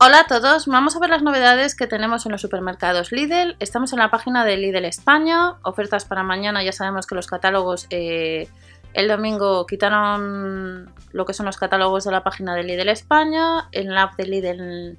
Hola a todos, vamos a ver las novedades que tenemos en los supermercados Lidl. Estamos en la página de Lidl España, ofertas para mañana, ya sabemos que los catálogos eh, el domingo quitaron lo que son los catálogos de la página de Lidl España, en la app de Lidl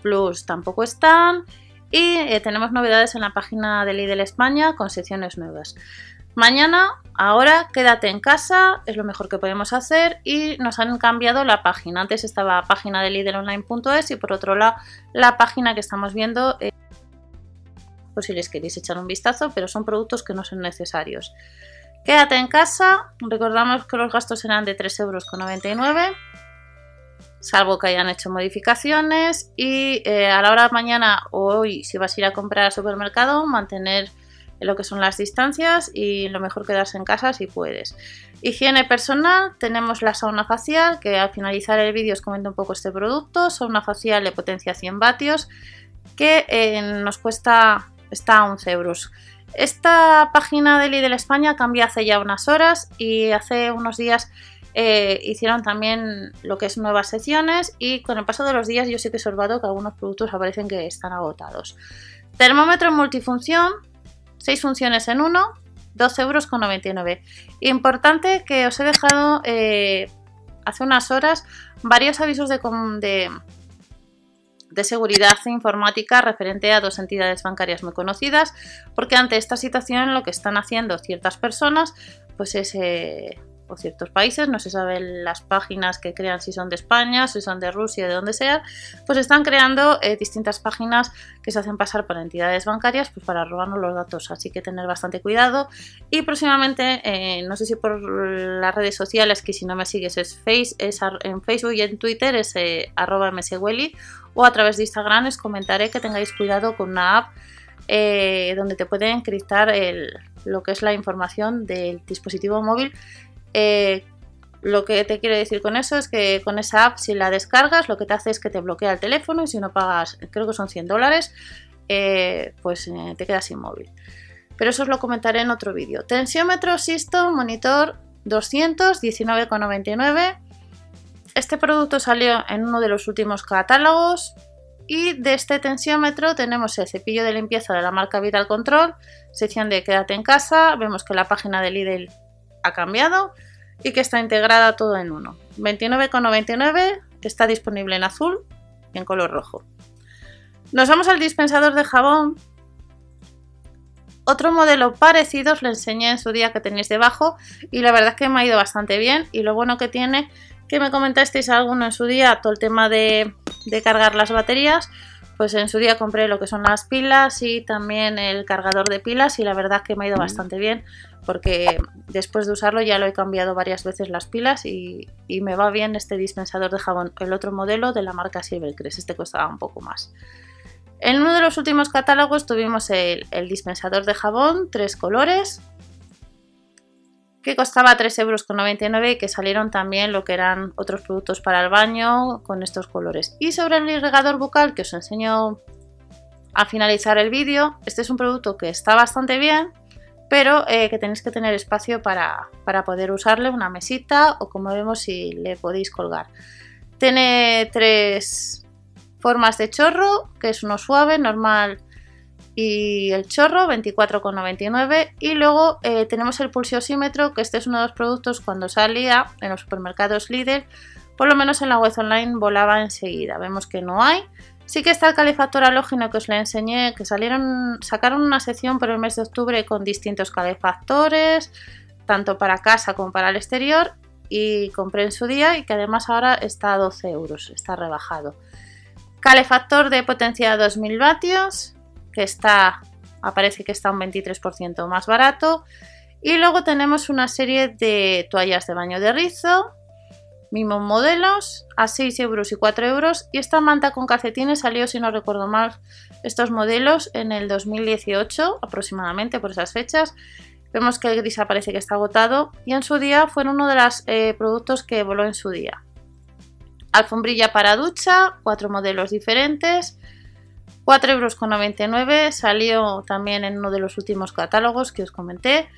Plus tampoco están y eh, tenemos novedades en la página de Lidl España con secciones nuevas. Mañana, ahora quédate en casa, es lo mejor que podemos hacer y nos han cambiado la página. Antes estaba página de líderonline.es y por otro lado la página que estamos viendo, eh, por si les queréis echar un vistazo, pero son productos que no son necesarios. Quédate en casa, recordamos que los gastos serán de 3,99 euros salvo que hayan hecho modificaciones y eh, a la hora de mañana o hoy si vas a ir a comprar al supermercado mantener lo que son las distancias y lo mejor quedarse en casa si puedes. Higiene personal, tenemos la sauna facial, que al finalizar el vídeo os comento un poco este producto, sauna facial de potencia 100 vatios, que eh, nos cuesta, está a 11 euros. Esta página de Lidl España cambia hace ya unas horas y hace unos días eh, hicieron también lo que es nuevas secciones y con el paso de los días yo sí que he observado que algunos productos aparecen que están agotados. Termómetro multifunción, 6 funciones en uno, 12,99 euros. Importante que os he dejado eh, hace unas horas varios avisos de, de, de, seguridad informática referente a dos entidades bancarias muy conocidas, porque ante esta situación lo que están haciendo ciertas personas pues es eh, o ciertos países, no se saben las páginas que crean si son de España, si son de Rusia, de donde sea, pues están creando eh, distintas páginas que se hacen pasar por entidades bancarias pues para robarnos los datos, así que tener bastante cuidado. Y próximamente, eh, no sé si por las redes sociales, que si no me sigues es, en Facebook y en Twitter es eh, arroba mswelly o a través de Instagram os comentaré que tengáis cuidado con una app donde te puede encriptar lo que es la información del dispositivo móvil eh, lo que te quiero decir con eso es que con esa app, si la descargas, lo que te hace es que te bloquea el teléfono y si no pagas, creo que son 100 dólares, eh, pues eh, te quedas inmóvil. Pero eso os lo comentaré en otro vídeo. Tensiómetro Sisto Monitor 219,99. Este producto salió en uno de los últimos catálogos. Y de este tensiómetro tenemos el cepillo de limpieza de la marca Vital Control, sección de quédate en casa. Vemos que la página de Lidl ha cambiado y que está integrada todo en uno. 29,99 está disponible en azul y en color rojo. Nos vamos al dispensador de jabón. Otro modelo parecido os lo enseñé en su día que tenéis debajo y la verdad es que me ha ido bastante bien y lo bueno que tiene que me comentasteis alguno en su día todo el tema de, de cargar las baterías pues en su día compré lo que son las pilas y también el cargador de pilas y la verdad que me ha ido bastante bien porque después de usarlo ya lo he cambiado varias veces las pilas y, me va bien este dispensador de jabón. El otro modelo de la marca Silvercrest, este costaba un poco más. En uno de los últimos catálogos tuvimos el, el dispensador de jabón, tres colores, que costaba 3,99 euros y que salieron también lo que eran otros productos para el baño con estos colores. Y sobre el irrigador bucal que os enseño a finalizar el vídeo, este es un producto que está bastante bien, pero eh, que tenéis que tener espacio para, para poder usarle, una mesita o como vemos si le podéis colgar. Tiene tres formas de chorro, que es uno suave, normal y el chorro 24,99 y luego eh, tenemos el pulsiosímetro que este es uno de los productos cuando salía en los supermercados Lidl por lo menos en la web online volaba enseguida. Vemos que no hay. Sí que está el calefactor halógeno que os le enseñé que salieron sacaron una sección por el mes de octubre con distintos calefactores tanto para casa como para el exterior y compré en su día y que además ahora está a 12 euros está rebajado. Calefactor de potencia 2000 vatios que está, aparece que está un 23% más barato. Y luego tenemos una serie de toallas de baño de rizo, mismos modelos a 6 euros y 4 euros. Y esta manta con calcetines salió si no recuerdo mal estos modelos en el 2018 aproximadamente por esas fechas. Vemos que el gris aparece que está agotado. Y en su día fue uno de los eh, productos que voló en su día. Alfombrilla para ducha cuatro modelos diferentes 4,99 euros salió también en uno de los últimos catálogos que os comenté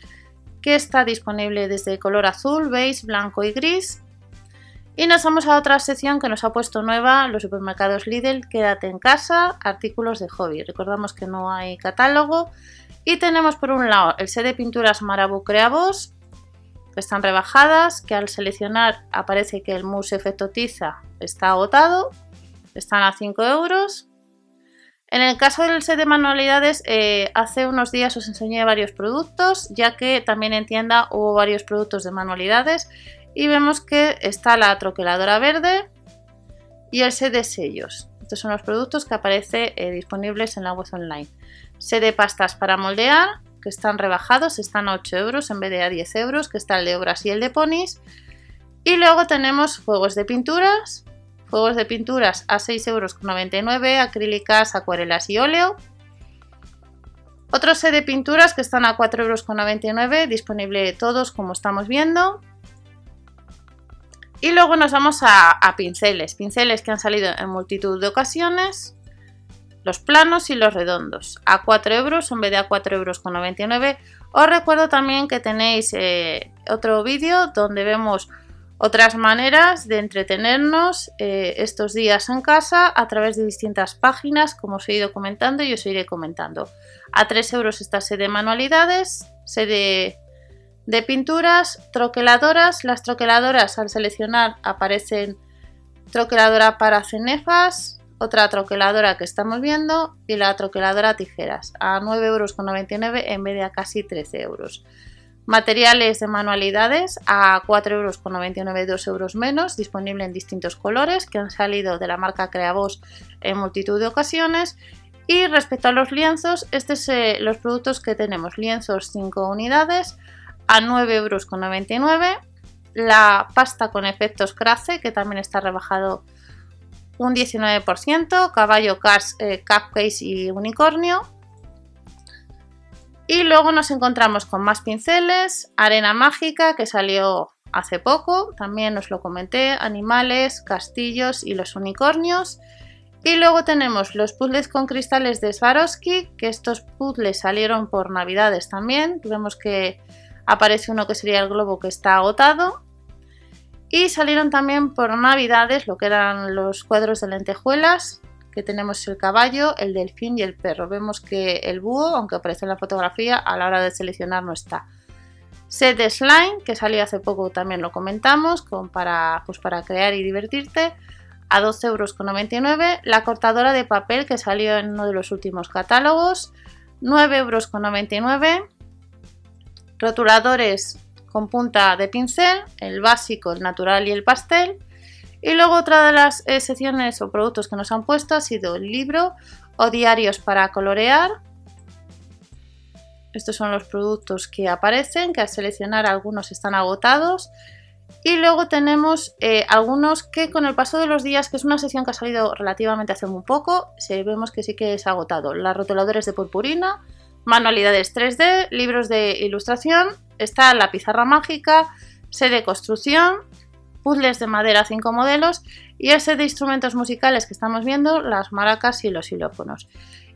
que está disponible desde color azul, beige, blanco y gris y nos vamos a otra sección que nos ha puesto nueva, los supermercados Lidl, quédate en casa, artículos de hobby. Recordamos que no hay catálogo. Y tenemos por un lado el set de pinturas Marabu Creavos, que están rebajadas, que al seleccionar aparece que el mousse efecto tiza está agotado, están a 5 euros. En el caso del set de manualidades, eh, hace unos días os enseñé varios productos, ya que también en tienda hubo varios productos de manualidades y vemos que está la troqueladora verde y el set de sellos. Estos son los productos que aparecen eh, disponibles en la web online. Set de pastas para moldear, que están rebajados, están a 8 euros en vez de a 10 euros, que está el de obras y el de ponis. Y luego tenemos juegos de pinturas, juegos de pinturas a 6,99 euros, acrílicas, acuarelas y óleo. Otro set de pinturas que están a 4,99 euros, disponible todos como estamos viendo. Y luego nos vamos a, pinceles, pinceles que han salido en multitud de ocasiones, los planos y los redondos, a 4 euros en vez de a 4 euros con 99. Os recuerdo también que tenéis eh, otro vídeo donde vemos otras maneras de entretenernos eh, estos días en casa a través de distintas páginas, como os he ido comentando y os iré comentando. A 3 euros esta sede de manualidades, sede de pinturas, troqueladoras. Las troqueladoras al seleccionar aparecen troqueladora para cenefas, otra troqueladora que estamos viendo y la troqueladora tijeras a 9,99 euros en vez de a casi 13 euros. Materiales de manualidades a 4,99 euros, 2 euros menos, disponible en distintos colores que han salido de la marca Creavos en multitud de ocasiones. Y respecto a los lienzos, estos son eh, los productos que tenemos: lienzos 5 unidades a 9,99 euros. La pasta con efectos Crace, que también está rebajado un 19%. Caballo Cars, eh, y Unicornio. Y luego nos encontramos con más pinceles. Arena Mágica, que salió hace poco. También os lo comenté. Animales, castillos y los unicornios. Y luego tenemos los puzzles con cristales de Swarovski, que estos puzzles salieron por navidades también. Vemos que aparece uno que sería el globo que está agotado. Y salieron también por navidades lo que eran los cuadros de lentejuelas, que tenemos el caballo, el delfín y el perro. Vemos que el búho, aunque aparece en la fotografía, a la hora de seleccionar no está. Set de slime, que salió hace poco también lo comentamos, para, pues para crear y divertirte, a 12,99 euros. La cortadora de papel, que salió en uno de los últimos catálogos, 9,99 euros rotuladores con punta de pincel, el básico, el natural y el pastel. Y luego otra de las eh, secciones o productos que nos han puesto ha sido el libro o diarios para colorear. Estos son los productos que aparecen, que al seleccionar algunos están agotados. Y luego tenemos eh, algunos que con el paso de los días, que es una sección que ha salido relativamente hace muy poco, vemos que sí que es agotado. Las rotuladores de purpurina, manualidades 3D, libros de ilustración, está la pizarra mágica, set de construcción, puzzles de madera 5 modelos y el set de instrumentos musicales que estamos viendo, las maracas y los xilófonos.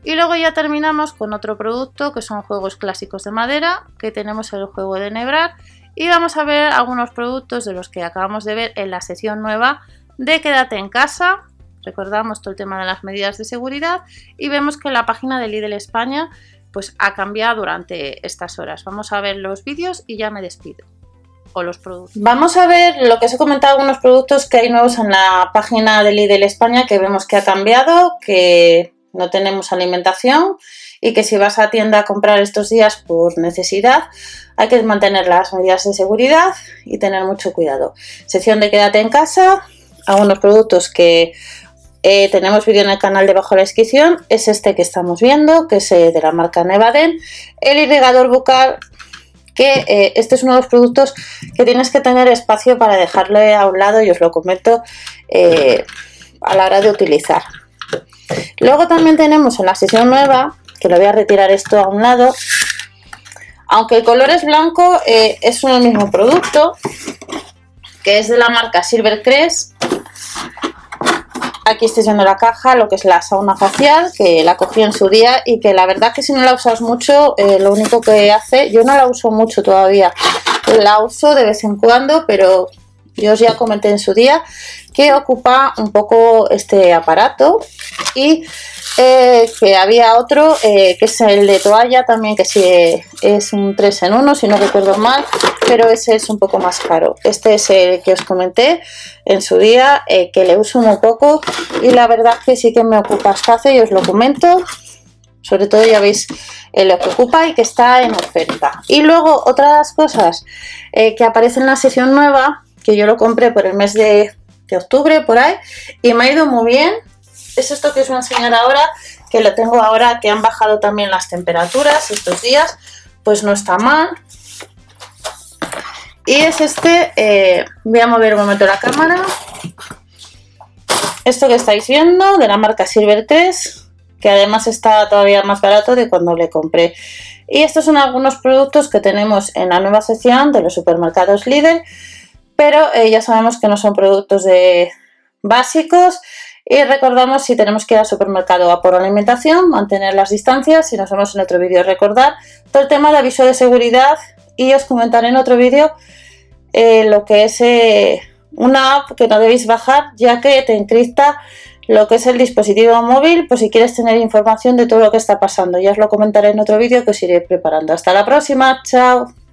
Y luego ya terminamos con otro producto que son juegos clásicos de madera, que tenemos el juego de nebrar y vamos a ver algunos productos de los que acabamos de ver en la sesión nueva de Quédate en casa. Recordamos todo el tema de las medidas de seguridad y vemos que la página de Lidl España pues ha cambiado durante estas horas. Vamos a ver los vídeos y ya me despido. Los productos. Vamos a ver lo que os he comentado, algunos productos que hay nuevos en la página de Lidl España que vemos que ha cambiado, que no tenemos alimentación y que si vas a tienda a comprar estos días por necesidad hay que mantener las medidas de seguridad y tener mucho cuidado. Sección de quédate en casa, algunos productos que eh, tenemos vídeo en el canal debajo de la descripción, es este que estamos viendo, que es eh, de la marca Nevaden, el irrigador bucal que eh, este es uno de los productos que tienes que tener espacio para dejarle a un lado y os lo comento eh, a la hora de utilizar. Luego también tenemos en la sesión nueva, que lo voy a retirar esto a un lado, aunque el color es blanco, eh, es un mismo producto, que es de la marca Silvercrest. Aquí estáis viendo la caja, lo que es la sauna facial, que la cogí en su día y que la verdad que si no la usas mucho, eh, lo único que hace, yo no la uso mucho todavía, la uso de vez en cuando, pero yo os ya comenté en su día que ocupa un poco este aparato y eh, que había otro eh, que es el de toalla también que sí es un 3 en 1 si no recuerdo mal pero ese es un poco más caro. Este es el que os comenté en su día eh, que le uso un poco y la verdad que sí que me ocupa espacio y os lo comento. Sobre todo ya veis lo que ocupa y que está en oferta. Y luego otras cosas que aparecen en la sesión nueva que yo lo compré por el mes de octubre por ahí y me ha ido muy bien es esto que os voy a enseñar ahora, que lo tengo ahora que han bajado también las temperaturas estos días, pues no está mal. Y es este, eh, voy a mover un momento la cámara. Esto que estáis viendo, de la marca Silver 3, que además está todavía más barato de cuando le compré. Y estos son algunos productos que tenemos en la nueva sección de los supermercados Lidl, pero eh, ya sabemos que no son productos de básicos y recordamos si tenemos que ir al supermercado a por alimentación, mantener las distancias. Si nos vemos en otro vídeo, recordar todo el tema de aviso de seguridad. Y os comentaré en otro vídeo eh, lo que es eh, una app que no debéis bajar, ya que te encripta lo que es el dispositivo móvil, pues si quieres tener información de todo lo que está pasando. Ya os lo comentaré en otro vídeo que os iré preparando. Hasta la próxima, chao.